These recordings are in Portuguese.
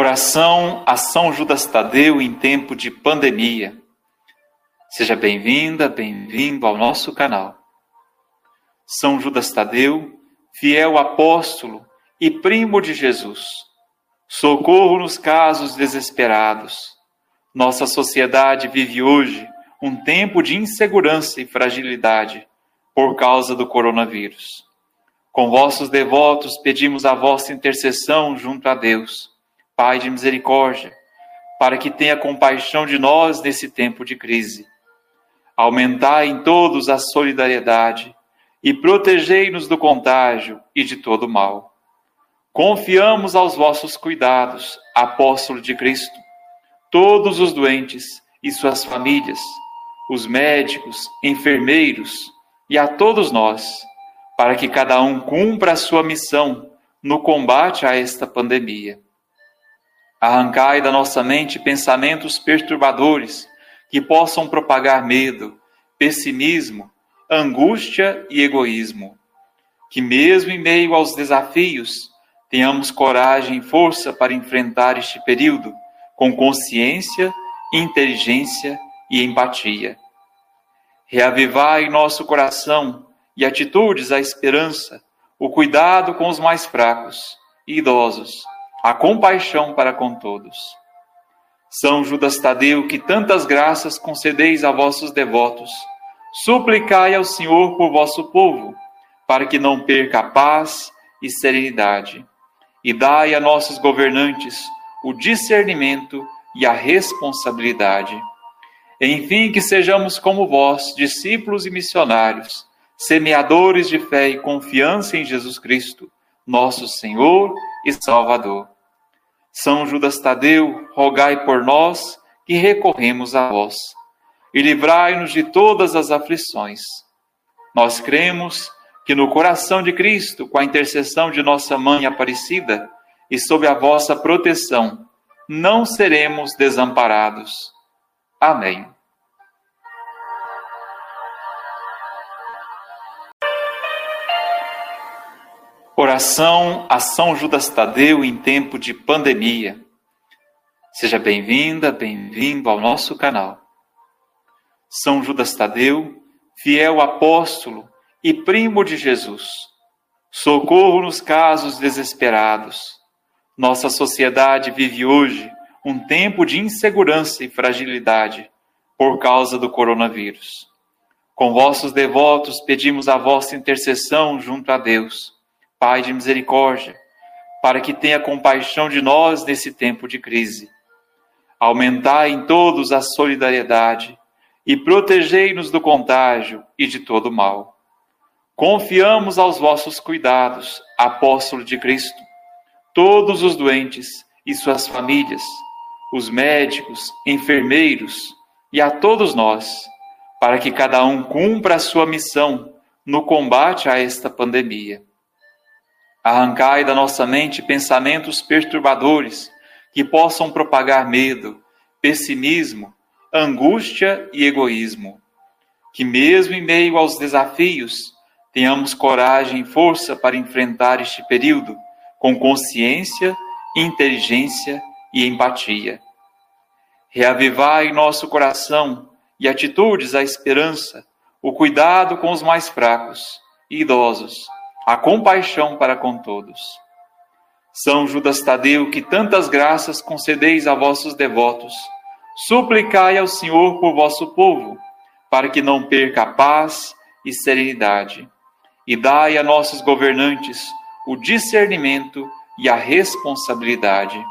Oração a São Judas Tadeu em tempo de pandemia. Seja bem-vinda, bem-vindo ao nosso canal. São Judas Tadeu, fiel apóstolo e primo de Jesus, socorro nos casos desesperados. Nossa sociedade vive hoje um tempo de insegurança e fragilidade por causa do coronavírus. Com vossos devotos pedimos a vossa intercessão junto a Deus Pai de misericórdia, para que tenha compaixão de nós nesse tempo de crise. Aumentai em todos a solidariedade e protegei-nos do contágio e de todo mal. Confiamos aos vossos cuidados, apóstolo de Cristo, todos os doentes e suas famílias, os médicos, enfermeiros e a todos nós, para que cada um cumpra a sua missão no combate a esta pandemia. Arrancai da nossa mente pensamentos perturbadores que possam propagar medo, pessimismo, angústia e egoísmo. Que, mesmo em meio aos desafios, tenhamos coragem e força para enfrentar este período com consciência, inteligência e empatia. Reavivai nosso coração e atitudes a esperança, o cuidado com os mais fracos e idosos a compaixão para com todos. São Judas Tadeu, que tantas graças concedeis a vossos devotos, suplicai ao Senhor por vosso povo, para que não perca a paz e serenidade, e dai a nossos governantes o discernimento e a responsabilidade. Enfim, que sejamos como vós, discípulos e missionários, semeadores de fé e confiança em Jesus Cristo, nosso Senhor e Salvador. São Judas Tadeu, rogai por nós que recorremos a vós, e livrai-nos de todas as aflições. Nós cremos que no coração de Cristo, com a intercessão de nossa Mãe Aparecida e sob a vossa proteção, não seremos desamparados. Amém. Oração a São Judas Tadeu em tempo de pandemia. Seja bem-vinda, bem-vindo ao nosso canal. São Judas Tadeu, fiel apóstolo e primo de Jesus, socorro nos casos desesperados. Nossa sociedade vive hoje um tempo de insegurança e fragilidade por causa do coronavírus. Com vossos devotos pedimos a vossa intercessão junto a Deus Pai de misericórdia, para que tenha compaixão de nós nesse tempo de crise. Aumentai em todos a solidariedade e protegei-nos do contágio e de todo mal. Confiamos aos vossos cuidados, apóstolo de Cristo, todos os doentes e suas famílias, os médicos, enfermeiros e a todos nós, para que cada um cumpra a sua missão no combate a esta pandemia. Arrancai da nossa mente pensamentos perturbadores que possam propagar medo, pessimismo, angústia e egoísmo. Que, mesmo em meio aos desafios, tenhamos coragem e força para enfrentar este período com consciência, inteligência e empatia. Reavivai nosso coração e atitudes a esperança, o cuidado com os mais fracos e idosos a compaixão para com todos. São Judas Tadeu, que tantas graças concedeis a vossos devotos, suplicai ao Senhor por vosso povo, para que não perca a paz e serenidade, e dai a nossos governantes o discernimento e a responsabilidade.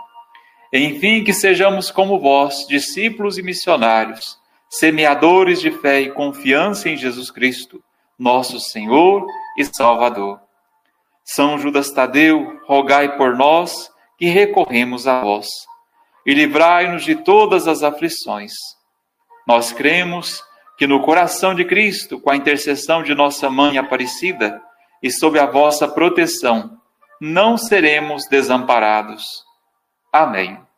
Enfim, que sejamos como vós, discípulos e missionários, semeadores de fé e confiança em Jesus Cristo, nosso Senhor e Salvador. São Judas Tadeu, rogai por nós que recorremos a vós, e livrai-nos de todas as aflições. Nós cremos que no coração de Cristo, com a intercessão de nossa Mãe Aparecida e sob a vossa proteção, não seremos desamparados. Amém.